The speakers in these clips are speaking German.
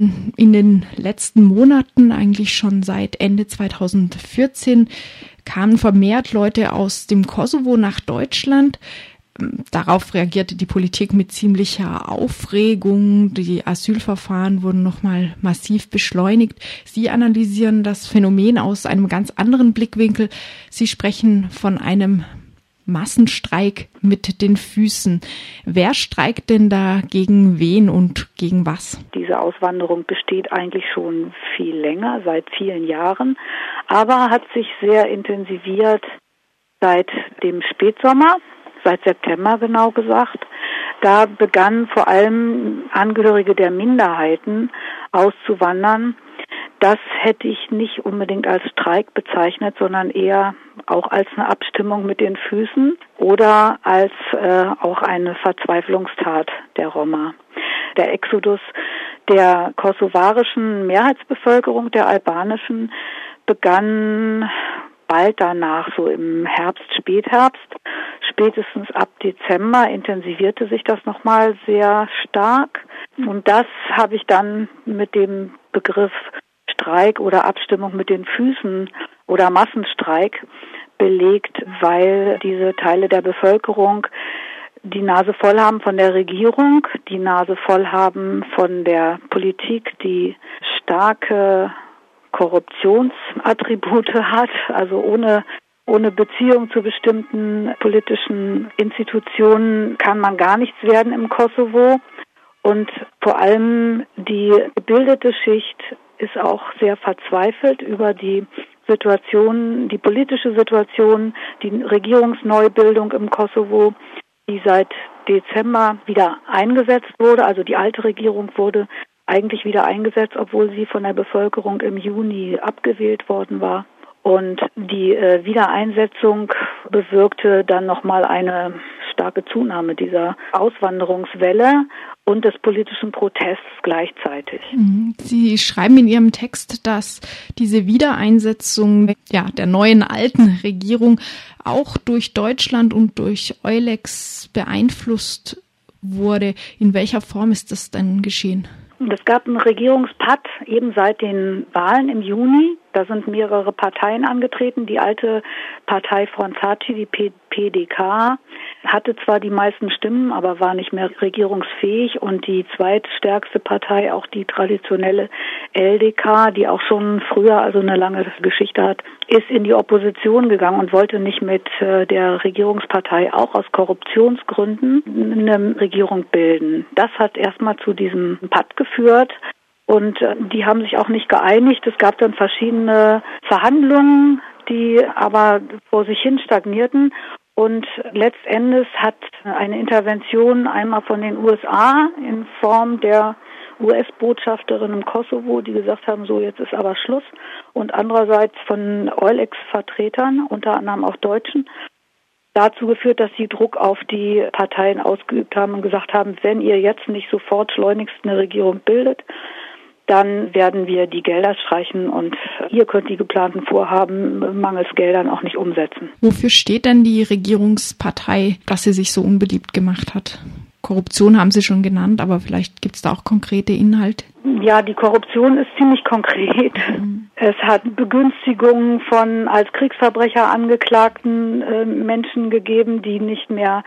In den letzten Monaten, eigentlich schon seit Ende 2014, kamen vermehrt Leute aus dem Kosovo nach Deutschland. Darauf reagierte die Politik mit ziemlicher Aufregung. Die Asylverfahren wurden nochmal massiv beschleunigt. Sie analysieren das Phänomen aus einem ganz anderen Blickwinkel. Sie sprechen von einem Massenstreik mit den Füßen. Wer streikt denn da gegen wen und gegen was? Diese Auswanderung besteht eigentlich schon viel länger, seit vielen Jahren, aber hat sich sehr intensiviert seit dem Spätsommer, seit September genau gesagt. Da begannen vor allem Angehörige der Minderheiten auszuwandern das hätte ich nicht unbedingt als Streik bezeichnet, sondern eher auch als eine Abstimmung mit den Füßen oder als äh, auch eine Verzweiflungstat der Roma. Der Exodus der kosovarischen Mehrheitsbevölkerung, der albanischen, begann bald danach, so im Herbst, Spätherbst. Spätestens ab Dezember intensivierte sich das nochmal sehr stark. Und das habe ich dann mit dem Begriff Streik oder Abstimmung mit den Füßen oder Massenstreik belegt, weil diese Teile der Bevölkerung die Nase voll haben von der Regierung, die Nase voll haben von der Politik, die starke Korruptionsattribute hat, also ohne ohne Beziehung zu bestimmten politischen Institutionen kann man gar nichts werden im Kosovo. Und vor allem die gebildete Schicht ist auch sehr verzweifelt über die Situation, die politische Situation, die Regierungsneubildung im Kosovo, die seit Dezember wieder eingesetzt wurde. Also die alte Regierung wurde eigentlich wieder eingesetzt, obwohl sie von der Bevölkerung im Juni abgewählt worden war. Und die äh, Wiedereinsetzung bewirkte dann nochmal eine starke Zunahme dieser Auswanderungswelle und des politischen Protests gleichzeitig. Mhm. Sie schreiben in Ihrem Text, dass diese Wiedereinsetzung ja, der neuen alten Regierung auch durch Deutschland und durch Eulex beeinflusst wurde. In welcher Form ist das denn geschehen? Es gab einen Regierungspakt eben seit den Wahlen im Juni. Da sind mehrere Parteien angetreten. Die alte Partei Fronzati, die PDK, hatte zwar die meisten Stimmen, aber war nicht mehr regierungsfähig. Und die zweitstärkste Partei, auch die traditionelle LDK, die auch schon früher also eine lange Geschichte hat, ist in die Opposition gegangen und wollte nicht mit äh, der Regierungspartei auch aus Korruptionsgründen eine Regierung bilden. Das hat erstmal zu diesem Pakt geführt. Und äh, die haben sich auch nicht geeinigt. Es gab dann verschiedene Verhandlungen, die aber vor sich hin stagnierten. Und letztendlich hat eine Intervention einmal von den USA in Form der US-Botschafterin im Kosovo, die gesagt haben, so jetzt ist aber Schluss. Und andererseits von Eulex-Vertretern, unter anderem auch Deutschen, dazu geführt, dass sie Druck auf die Parteien ausgeübt haben und gesagt haben, wenn ihr jetzt nicht sofort schleunigst eine Regierung bildet, dann werden wir die Gelder streichen und ihr könnt die geplanten Vorhaben mangels Geldern auch nicht umsetzen. Wofür steht denn die Regierungspartei, dass sie sich so unbeliebt gemacht hat? Korruption haben Sie schon genannt, aber vielleicht gibt es da auch konkrete Inhalte. Ja, die Korruption ist ziemlich konkret. Mhm. Es hat Begünstigungen von als Kriegsverbrecher angeklagten äh, Menschen gegeben, die nicht mehr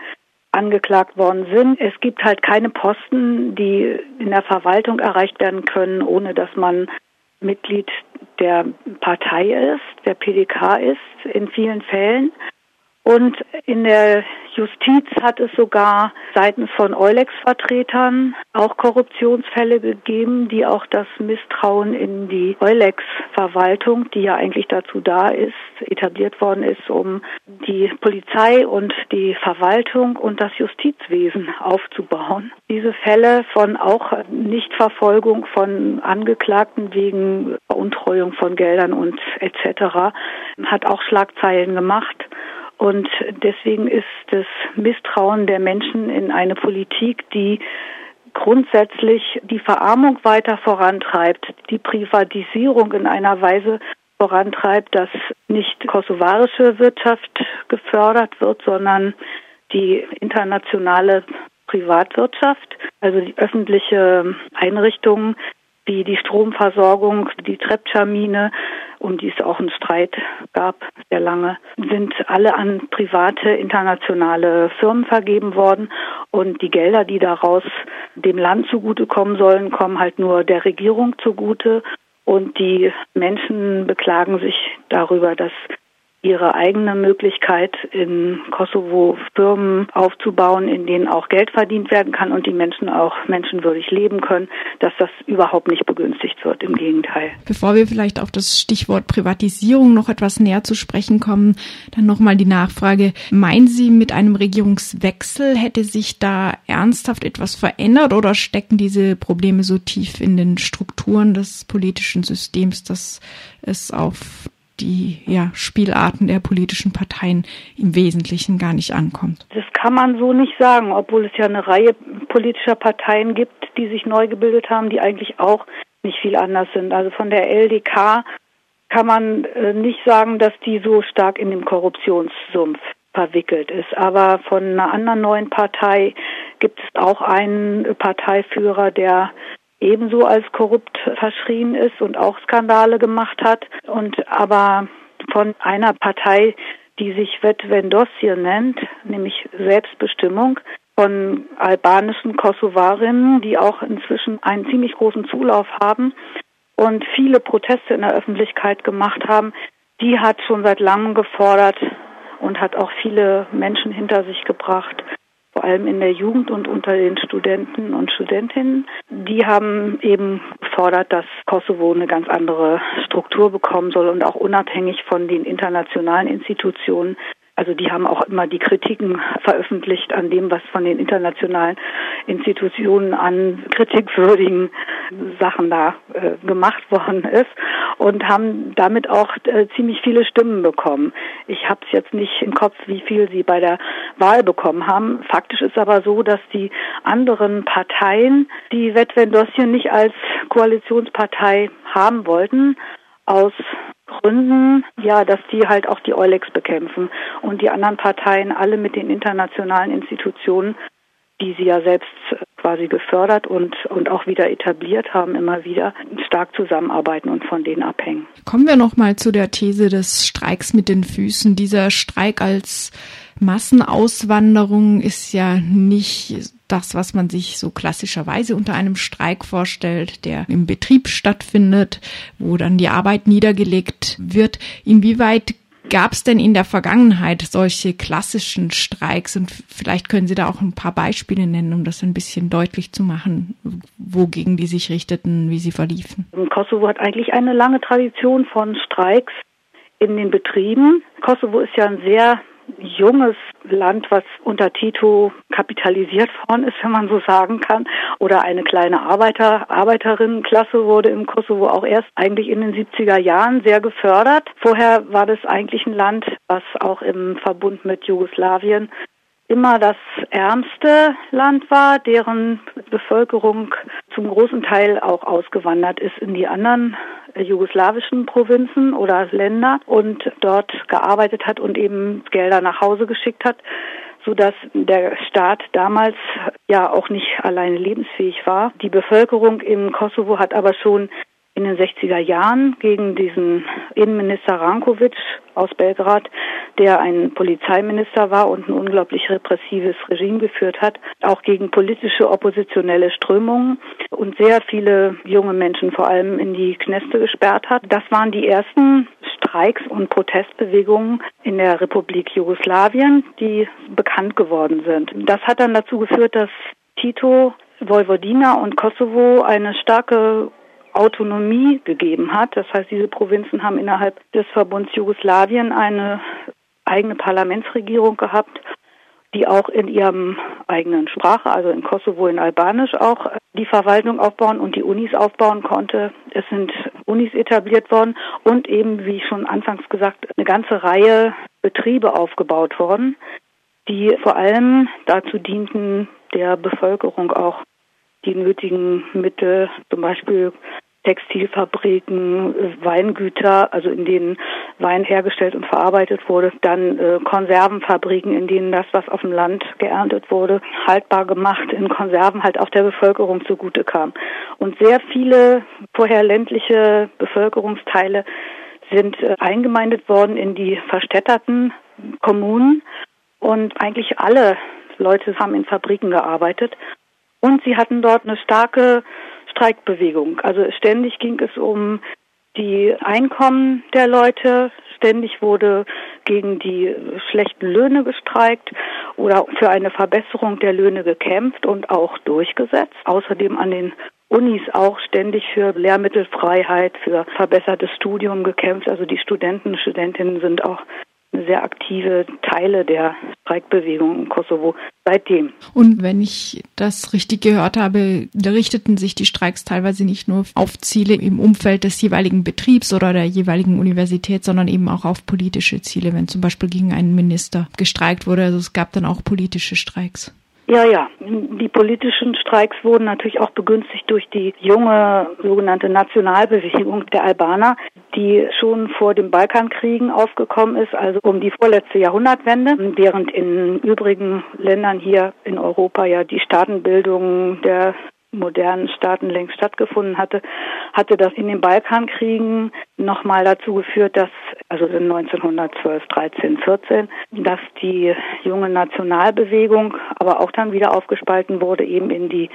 angeklagt worden sind. Es gibt halt keine Posten, die in der Verwaltung erreicht werden können, ohne dass man Mitglied der Partei ist, der PDK ist, in vielen Fällen. Und in der Justiz hat es sogar seitens von Eulex-Vertretern auch Korruptionsfälle gegeben, die auch das Misstrauen in die Eulex-Verwaltung, die ja eigentlich dazu da ist, etabliert worden ist, um die Polizei und die Verwaltung und das Justizwesen aufzubauen. Diese Fälle von auch Nichtverfolgung von Angeklagten wegen Veruntreuung von Geldern und etc. hat auch Schlagzeilen gemacht. Und deswegen ist das Misstrauen der Menschen in eine Politik, die grundsätzlich die Verarmung weiter vorantreibt, die Privatisierung in einer Weise vorantreibt, dass nicht kosovarische Wirtschaft gefördert wird, sondern die internationale Privatwirtschaft, also die öffentliche Einrichtungen, wie die Stromversorgung, die Trepča-Mine, um die es auch einen Streit gab, sehr lange, sind alle an private internationale Firmen vergeben worden. Und die Gelder, die daraus dem Land zugutekommen sollen, kommen halt nur der Regierung zugute. Und die Menschen beklagen sich darüber, dass ihre eigene Möglichkeit, in Kosovo Firmen aufzubauen, in denen auch Geld verdient werden kann und die Menschen auch menschenwürdig leben können, dass das überhaupt nicht begünstigt wird. Im Gegenteil. Bevor wir vielleicht auf das Stichwort Privatisierung noch etwas näher zu sprechen kommen, dann nochmal die Nachfrage. Meinen Sie, mit einem Regierungswechsel hätte sich da ernsthaft etwas verändert oder stecken diese Probleme so tief in den Strukturen des politischen Systems, dass es auf die ja, Spielarten der politischen Parteien im Wesentlichen gar nicht ankommt. Das kann man so nicht sagen, obwohl es ja eine Reihe politischer Parteien gibt, die sich neu gebildet haben, die eigentlich auch nicht viel anders sind. Also von der LDK kann man äh, nicht sagen, dass die so stark in dem Korruptionssumpf verwickelt ist. Aber von einer anderen neuen Partei gibt es auch einen Parteiführer, der ebenso als korrupt verschrien ist und auch Skandale gemacht hat. Und aber von einer Partei, die sich Vetvendossje nennt, nämlich Selbstbestimmung, von albanischen Kosovarinnen, die auch inzwischen einen ziemlich großen Zulauf haben und viele Proteste in der Öffentlichkeit gemacht haben, die hat schon seit langem gefordert und hat auch viele Menschen hinter sich gebracht, vor allem in der Jugend und unter den Studenten und Studentinnen. Die haben eben gefordert, dass Kosovo eine ganz andere Struktur bekommen soll und auch unabhängig von den internationalen Institutionen also die haben auch immer die Kritiken veröffentlicht an dem, was von den internationalen Institutionen an kritikwürdigen Sachen da äh, gemacht worden ist und haben damit auch äh, ziemlich viele Stimmen bekommen. Ich habe es jetzt nicht im Kopf, wie viel sie bei der Wahl bekommen haben. Faktisch ist aber so, dass die anderen Parteien die Vetvendossien nicht als Koalitionspartei haben wollten aus Gründen, ja, dass die halt auch die Eulex bekämpfen und die anderen Parteien alle mit den internationalen Institutionen, die sie ja selbst quasi gefördert und, und auch wieder etabliert haben, immer wieder stark zusammenarbeiten und von denen abhängen. Kommen wir nochmal zu der These des Streiks mit den Füßen. Dieser Streik als Massenauswanderung ist ja nicht das, was man sich so klassischerweise unter einem Streik vorstellt, der im Betrieb stattfindet, wo dann die Arbeit niedergelegt wird. Inwieweit gab es denn in der Vergangenheit solche klassischen Streiks? Und vielleicht können Sie da auch ein paar Beispiele nennen, um das ein bisschen deutlich zu machen, wogegen die sich richteten, wie sie verliefen. Kosovo hat eigentlich eine lange Tradition von Streiks in den Betrieben. Kosovo ist ja ein sehr junges Land, was unter Tito kapitalisiert worden ist, wenn man so sagen kann, oder eine kleine Arbeiter, Arbeiterinnenklasse wurde im Kosovo auch erst eigentlich in den 70er Jahren sehr gefördert. Vorher war das eigentlich ein Land, was auch im Verbund mit Jugoslawien immer das ärmste Land war, deren Bevölkerung zum großen Teil auch ausgewandert ist in die anderen jugoslawischen Provinzen oder Länder und dort gearbeitet hat und eben Gelder nach Hause geschickt hat, so dass der Staat damals ja auch nicht alleine lebensfähig war. Die Bevölkerung im Kosovo hat aber schon in den 60er Jahren gegen diesen Innenminister Rankovic aus Belgrad, der ein Polizeiminister war und ein unglaublich repressives Regime geführt hat, auch gegen politische oppositionelle Strömungen und sehr viele junge Menschen vor allem in die Kneste gesperrt hat. Das waren die ersten Streiks und Protestbewegungen in der Republik Jugoslawien, die bekannt geworden sind. Das hat dann dazu geführt, dass Tito Vojvodina und Kosovo eine starke Autonomie gegeben hat. Das heißt, diese Provinzen haben innerhalb des Verbunds Jugoslawien eine eigene Parlamentsregierung gehabt, die auch in ihrem eigenen Sprache, also in Kosovo in Albanisch auch die Verwaltung aufbauen und die Unis aufbauen konnte. Es sind Unis etabliert worden und eben, wie schon anfangs gesagt, eine ganze Reihe Betriebe aufgebaut worden, die vor allem dazu dienten, der Bevölkerung auch die nötigen Mittel, zum Beispiel Textilfabriken, Weingüter, also in denen Wein hergestellt und verarbeitet wurde, dann äh, Konservenfabriken, in denen das, was auf dem Land geerntet wurde, haltbar gemacht in Konserven halt auch der Bevölkerung zugute kam. Und sehr viele vorher ländliche Bevölkerungsteile sind äh, eingemeindet worden in die verstädterten Kommunen und eigentlich alle Leute haben in Fabriken gearbeitet und sie hatten dort eine starke Streikbewegung. Also ständig ging es um die Einkommen der Leute, ständig wurde gegen die schlechten Löhne gestreikt oder für eine Verbesserung der Löhne gekämpft und auch durchgesetzt. Außerdem an den Unis auch ständig für Lehrmittelfreiheit, für verbessertes Studium gekämpft. Also die Studenten, Studentinnen sind auch sehr aktive Teile der Streikbewegung im Kosovo seitdem. Und wenn ich das richtig gehört habe, richteten sich die Streiks teilweise nicht nur auf Ziele im Umfeld des jeweiligen Betriebs oder der jeweiligen Universität, sondern eben auch auf politische Ziele, wenn zum Beispiel gegen einen Minister gestreikt wurde. Also es gab dann auch politische Streiks. Ja, ja. Die politischen Streiks wurden natürlich auch begünstigt durch die junge sogenannte Nationalbewegung der Albaner, die schon vor den Balkankriegen aufgekommen ist, also um die vorletzte Jahrhundertwende, während in übrigen Ländern hier in Europa ja die Staatenbildung der modernen Staaten längst stattgefunden hatte, hatte das in den Balkankriegen nochmal dazu geführt, dass, also in 1912, 13, 14, dass die junge Nationalbewegung aber auch dann wieder aufgespalten wurde, eben in die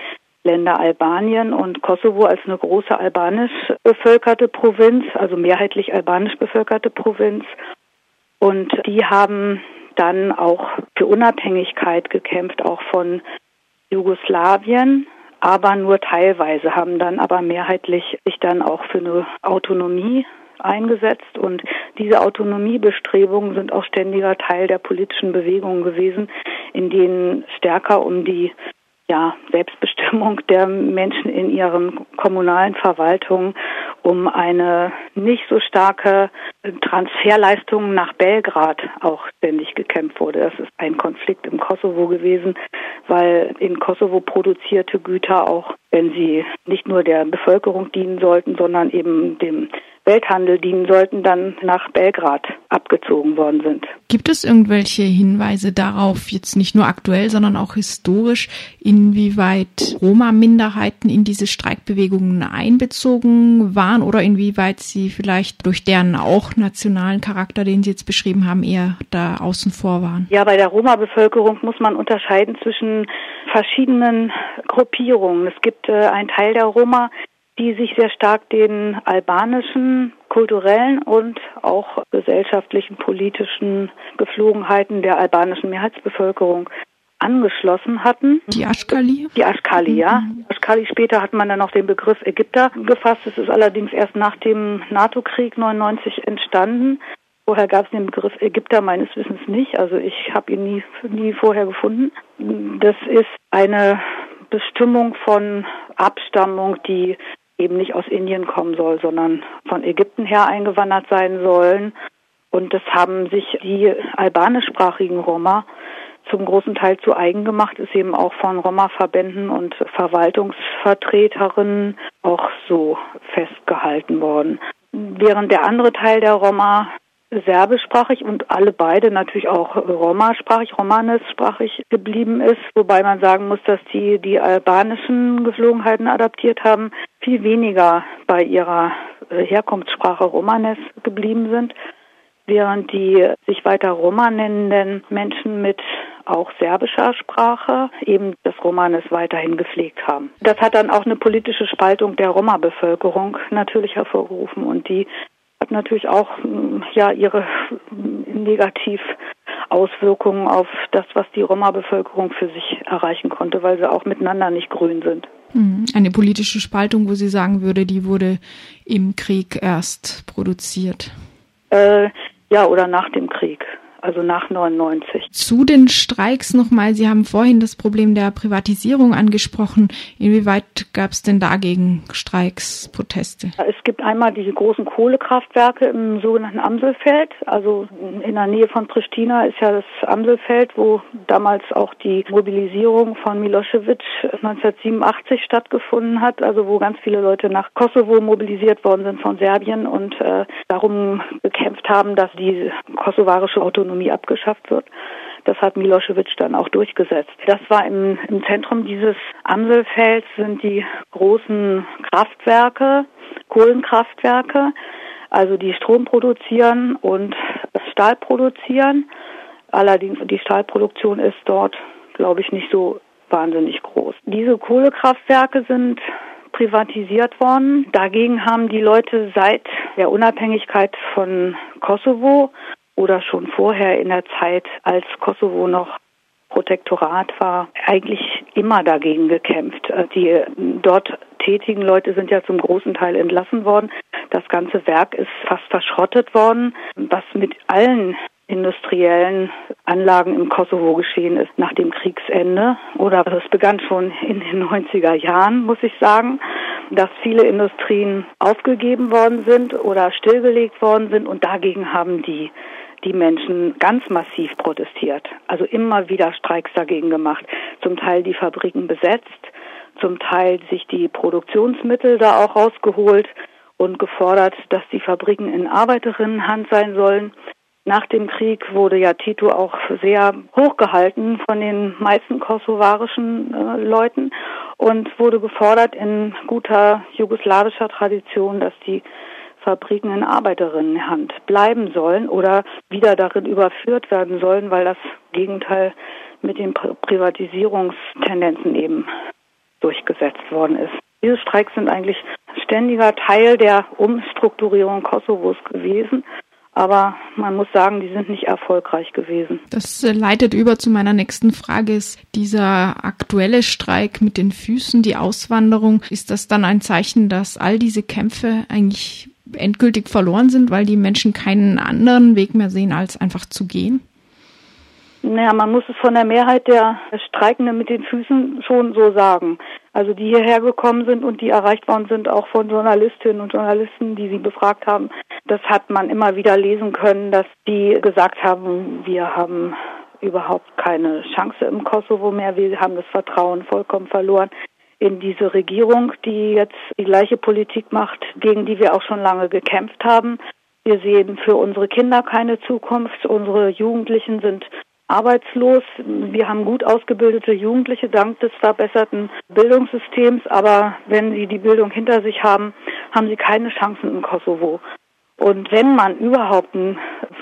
Länder Albanien und Kosovo als eine große albanisch bevölkerte Provinz, also mehrheitlich albanisch bevölkerte Provinz. Und die haben dann auch für Unabhängigkeit gekämpft, auch von Jugoslawien aber nur teilweise, haben dann aber mehrheitlich sich dann auch für eine Autonomie eingesetzt und diese Autonomiebestrebungen sind auch ständiger Teil der politischen Bewegungen gewesen, in denen stärker um die ja, Selbstbestimmung der Menschen in ihren kommunalen Verwaltungen, um eine nicht so starke Transferleistung nach Belgrad auch ständig gekämpft wurde. Das ist ein Konflikt im Kosovo gewesen, weil in Kosovo produzierte Güter auch, wenn sie nicht nur der Bevölkerung dienen sollten, sondern eben dem Welthandel dienen sollten, dann nach Belgrad abgezogen worden sind. Gibt es irgendwelche Hinweise darauf, jetzt nicht nur aktuell, sondern auch historisch, inwieweit Roma-Minderheiten in diese Streikbewegungen einbezogen waren oder inwieweit sie vielleicht durch deren auch nationalen Charakter, den Sie jetzt beschrieben haben, eher da außen vor waren? Ja, bei der Roma-Bevölkerung muss man unterscheiden zwischen verschiedenen Gruppierungen. Es gibt äh, einen Teil der Roma, die sich sehr stark den albanischen kulturellen und auch gesellschaftlichen, politischen Geflogenheiten der albanischen Mehrheitsbevölkerung angeschlossen hatten. Die Aschkali? Die Aschkali, ja. Mhm. Aschkali später hat man dann noch den Begriff Ägypter gefasst. Es ist allerdings erst nach dem NATO-Krieg 99 entstanden. Vorher gab es den Begriff Ägypter meines Wissens nicht. Also ich habe ihn nie, nie vorher gefunden. Das ist eine Bestimmung von Abstammung, die eben nicht aus Indien kommen soll, sondern von Ägypten her eingewandert sein sollen. Und das haben sich die albanischsprachigen Roma zum großen Teil zu eigen gemacht, ist eben auch von Roma-Verbänden und Verwaltungsvertreterinnen auch so festgehalten worden. Während der andere Teil der Roma serbischsprachig und alle beide natürlich auch romasprachig, romanischsprachig geblieben ist, wobei man sagen muss, dass die die albanischen Geflogenheiten adaptiert haben, viel weniger bei ihrer äh, Herkunftssprache Romanes geblieben sind, während die sich weiter Roma nennenden Menschen mit auch serbischer Sprache eben das Romanes weiterhin gepflegt haben. Das hat dann auch eine politische Spaltung der Roma-Bevölkerung natürlich hervorgerufen und die hat natürlich auch ja ihre Negativauswirkungen auf das, was die Roma-Bevölkerung für sich erreichen konnte, weil sie auch miteinander nicht grün sind. Hm, eine politische Spaltung, wo sie sagen würde, die wurde im Krieg erst produziert. Äh, ja, oder nach dem Krieg. Also nach 99. Zu den Streiks nochmal, Sie haben vorhin das Problem der Privatisierung angesprochen. Inwieweit gab es denn dagegen Streiks, Proteste? Es gibt einmal diese großen Kohlekraftwerke im sogenannten Amselfeld. Also in der Nähe von Pristina ist ja das Amselfeld, wo damals auch die Mobilisierung von Milosevic 1987 stattgefunden hat. Also wo ganz viele Leute nach Kosovo mobilisiert worden sind von Serbien und äh, darum gekämpft haben, dass die kosovarische Autonomie abgeschafft wird. Das hat Milosevic dann auch durchgesetzt. Das war im, im Zentrum dieses Amselfelds sind die großen Kraftwerke, Kohlenkraftwerke, also die Strom produzieren und Stahl produzieren. Allerdings die Stahlproduktion ist dort, glaube ich, nicht so wahnsinnig groß. Diese Kohlekraftwerke sind privatisiert worden. Dagegen haben die Leute seit der Unabhängigkeit von Kosovo oder schon vorher in der Zeit, als Kosovo noch Protektorat war, eigentlich immer dagegen gekämpft. Äh, die dort tätigen Leute sind ja zum großen Teil entlassen worden. Das ganze Werk ist fast verschrottet worden, was mit allen industriellen Anlagen im Kosovo geschehen ist nach dem Kriegsende. Oder es begann schon in den 90er Jahren, muss ich sagen, dass viele Industrien aufgegeben worden sind oder stillgelegt worden sind und dagegen haben die die Menschen ganz massiv protestiert, also immer wieder Streiks dagegen gemacht, zum Teil die Fabriken besetzt, zum Teil sich die Produktionsmittel da auch rausgeholt und gefordert, dass die Fabriken in Arbeiterinnenhand sein sollen. Nach dem Krieg wurde ja Tito auch sehr hochgehalten von den meisten kosovarischen äh, Leuten und wurde gefordert in guter jugoslawischer Tradition, dass die Fabriken in Arbeiterinnenhand bleiben sollen oder wieder darin überführt werden sollen, weil das Gegenteil mit den Privatisierungstendenzen eben durchgesetzt worden ist. Diese Streiks sind eigentlich ständiger Teil der Umstrukturierung Kosovos gewesen. Aber man muss sagen, die sind nicht erfolgreich gewesen. Das äh, leitet über zu meiner nächsten Frage. Ist dieser aktuelle Streik mit den Füßen, die Auswanderung, ist das dann ein Zeichen, dass all diese Kämpfe eigentlich endgültig verloren sind, weil die Menschen keinen anderen Weg mehr sehen, als einfach zu gehen? Naja, man muss es von der Mehrheit der Streikenden mit den Füßen schon so sagen. Also die hierher gekommen sind und die erreicht worden sind, auch von Journalistinnen und Journalisten, die sie befragt haben. Das hat man immer wieder lesen können, dass die gesagt haben, wir haben überhaupt keine Chance im Kosovo mehr, wir haben das Vertrauen vollkommen verloren in diese Regierung, die jetzt die gleiche Politik macht, gegen die wir auch schon lange gekämpft haben. Wir sehen für unsere Kinder keine Zukunft. Unsere Jugendlichen sind arbeitslos. Wir haben gut ausgebildete Jugendliche dank des verbesserten Bildungssystems, aber wenn sie die Bildung hinter sich haben, haben sie keine Chancen im Kosovo. Und wenn man überhaupt einen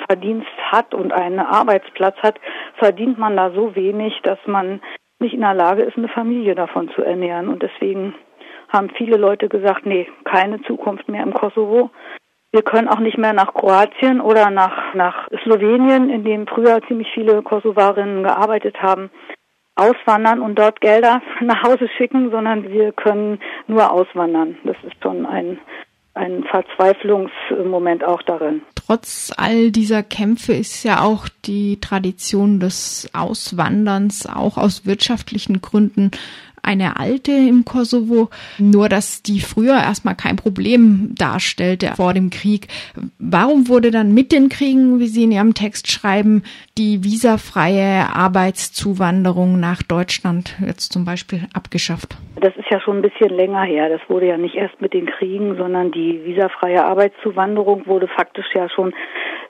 Verdienst hat und einen Arbeitsplatz hat, verdient man da so wenig, dass man nicht in der Lage ist, eine Familie davon zu ernähren. Und deswegen haben viele Leute gesagt, nee, keine Zukunft mehr im Kosovo. Wir können auch nicht mehr nach Kroatien oder nach, nach Slowenien, in dem früher ziemlich viele Kosovarinnen gearbeitet haben, auswandern und dort Gelder nach Hause schicken, sondern wir können nur auswandern. Das ist schon ein ein Verzweiflungsmoment auch darin. Trotz all dieser Kämpfe ist ja auch die Tradition des Auswanderns auch aus wirtschaftlichen Gründen eine alte im Kosovo, nur dass die früher erstmal kein Problem darstellte vor dem Krieg. Warum wurde dann mit den Kriegen, wie Sie in Ihrem Text schreiben, die visafreie Arbeitszuwanderung nach Deutschland jetzt zum Beispiel abgeschafft? Das ist ja schon ein bisschen länger her. Das wurde ja nicht erst mit den Kriegen, sondern die visafreie Arbeitszuwanderung wurde faktisch ja schon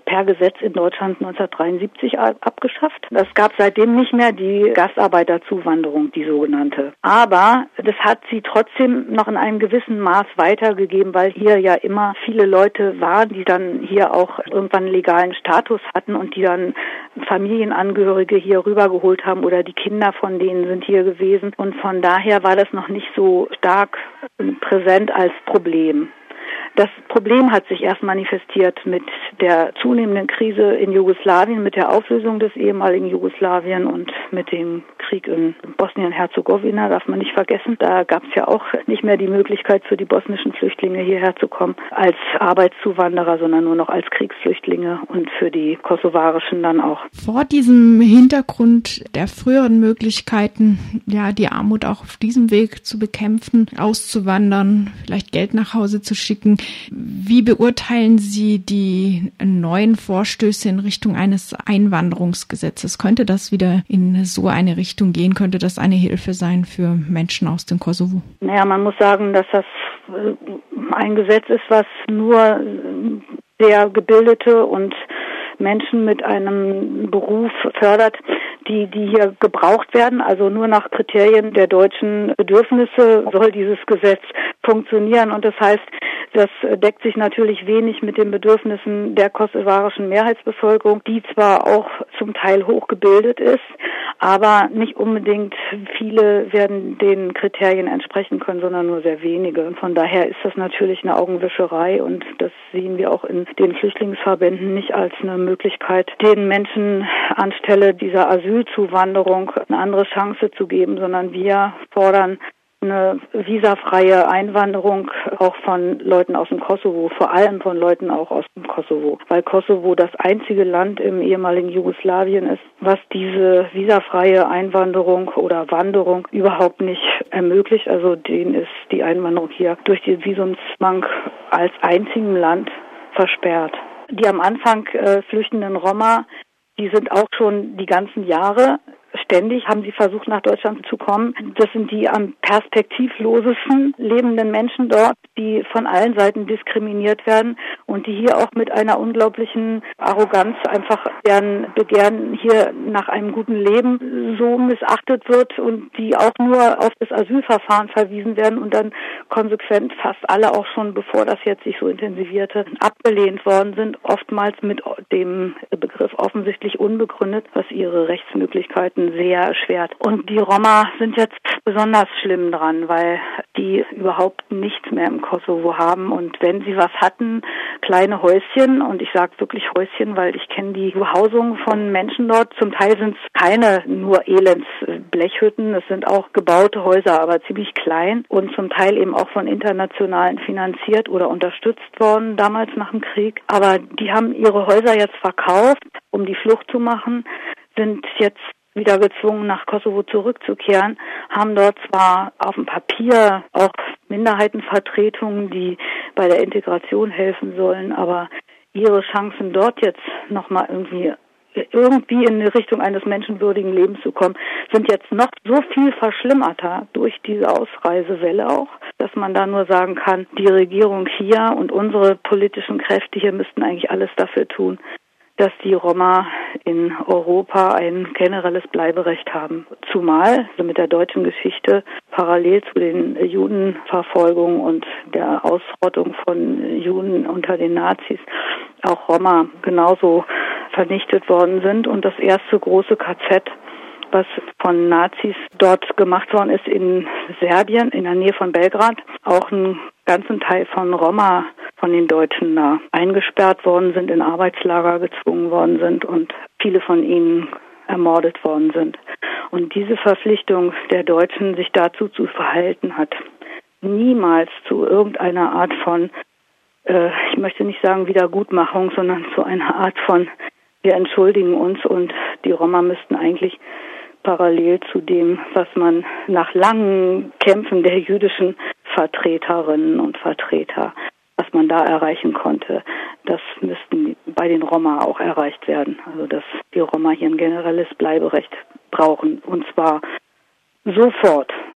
per Gesetz in Deutschland 1973 abgeschafft. Es gab seitdem nicht mehr die Gastarbeiterzuwanderung, die sogenannte. Aber das hat sie trotzdem noch in einem gewissen Maß weitergegeben, weil hier ja immer viele Leute waren, die dann hier auch irgendwann legalen Status hatten und die dann Familienangehörige hier rübergeholt haben oder die Kinder von denen sind hier gewesen. Und von daher war das noch nicht so stark präsent als Problem. Das Problem hat sich erst manifestiert mit der zunehmenden Krise in Jugoslawien, mit der Auflösung des ehemaligen Jugoslawien und mit dem Krieg in Bosnien-Herzegowina, darf man nicht vergessen. Da gab es ja auch nicht mehr die Möglichkeit für die bosnischen Flüchtlinge hierher zu kommen als Arbeitszuwanderer, sondern nur noch als Kriegsflüchtlinge und für die kosovarischen dann auch. Vor diesem Hintergrund der früheren Möglichkeiten, ja, die Armut auch auf diesem Weg zu bekämpfen, auszuwandern, vielleicht Geld nach Hause zu schicken, wie beurteilen Sie die neuen Vorstöße in Richtung eines Einwanderungsgesetzes? Könnte das wieder in so eine Richtung gehen? Könnte das eine Hilfe sein für Menschen aus dem Kosovo? Naja, man muss sagen, dass das äh, ein Gesetz ist, was nur sehr gebildete und Menschen mit einem Beruf fördert, die, die hier gebraucht werden. Also nur nach Kriterien der deutschen Bedürfnisse soll dieses Gesetz funktionieren. Und das heißt, das deckt sich natürlich wenig mit den Bedürfnissen der kosovarischen Mehrheitsbevölkerung, die zwar auch zum Teil hochgebildet ist, aber nicht unbedingt viele werden den Kriterien entsprechen können, sondern nur sehr wenige. Von daher ist das natürlich eine Augenwischerei und das sehen wir auch in den Flüchtlingsverbänden nicht als eine Möglichkeit, den Menschen anstelle dieser Asylzuwanderung eine andere Chance zu geben, sondern wir fordern eine visafreie Einwanderung auch von Leuten aus dem Kosovo, vor allem von Leuten auch aus dem Kosovo, weil Kosovo das einzige Land im ehemaligen Jugoslawien ist, was diese visafreie Einwanderung oder Wanderung überhaupt nicht ermöglicht. Also denen ist die Einwanderung hier durch den Visumszwang als einzigem Land versperrt. Die am Anfang äh, flüchtenden Roma, die sind auch schon die ganzen Jahre ständig haben sie versucht, nach Deutschland zu kommen. Das sind die am perspektivlosesten lebenden Menschen dort, die von allen Seiten diskriminiert werden und die hier auch mit einer unglaublichen Arroganz einfach deren Begehren hier nach einem guten Leben so missachtet wird und die auch nur auf das Asylverfahren verwiesen werden und dann konsequent fast alle auch schon, bevor das jetzt sich so intensivierte, abgelehnt worden sind, oftmals mit dem Begriff offensichtlich unbegründet, was ihre Rechtsmöglichkeiten sehr erschwert. Und die Roma sind jetzt besonders schlimm dran, weil die überhaupt nichts mehr im Kosovo haben. Und wenn sie was hatten, kleine Häuschen, und ich sage wirklich Häuschen, weil ich kenne die Behausung von Menschen dort. Zum Teil sind es keine nur Elendsblechhütten, es sind auch gebaute Häuser, aber ziemlich klein und zum Teil eben auch von Internationalen finanziert oder unterstützt worden, damals nach dem Krieg. Aber die haben ihre Häuser jetzt verkauft, um die Flucht zu machen, sind jetzt wieder gezwungen, nach Kosovo zurückzukehren, haben dort zwar auf dem Papier auch Minderheitenvertretungen, die bei der Integration helfen sollen, aber ihre Chancen dort jetzt nochmal irgendwie irgendwie in die Richtung eines menschenwürdigen Lebens zu kommen, sind jetzt noch so viel verschlimmerter durch diese Ausreisewelle auch, dass man da nur sagen kann, die Regierung hier und unsere politischen Kräfte hier müssten eigentlich alles dafür tun, dass die Roma in Europa ein generelles Bleiberecht haben. Zumal also mit der deutschen Geschichte parallel zu den Judenverfolgungen und der Ausrottung von Juden unter den Nazis auch Roma genauso vernichtet worden sind und das erste große KZ was von Nazis dort gemacht worden ist in Serbien, in der Nähe von Belgrad, auch einen ganzen Teil von Roma von den Deutschen da eingesperrt worden sind, in Arbeitslager gezwungen worden sind und viele von ihnen ermordet worden sind. Und diese Verpflichtung der Deutschen, sich dazu zu verhalten, hat niemals zu irgendeiner Art von, äh, ich möchte nicht sagen Wiedergutmachung, sondern zu einer Art von, wir entschuldigen uns und die Roma müssten eigentlich parallel zu dem, was man nach langen Kämpfen der jüdischen Vertreterinnen und Vertreter, was man da erreichen konnte, das müssten bei den Roma auch erreicht werden. Also dass die Roma hier ein generelles Bleiberecht brauchen und zwar sofort.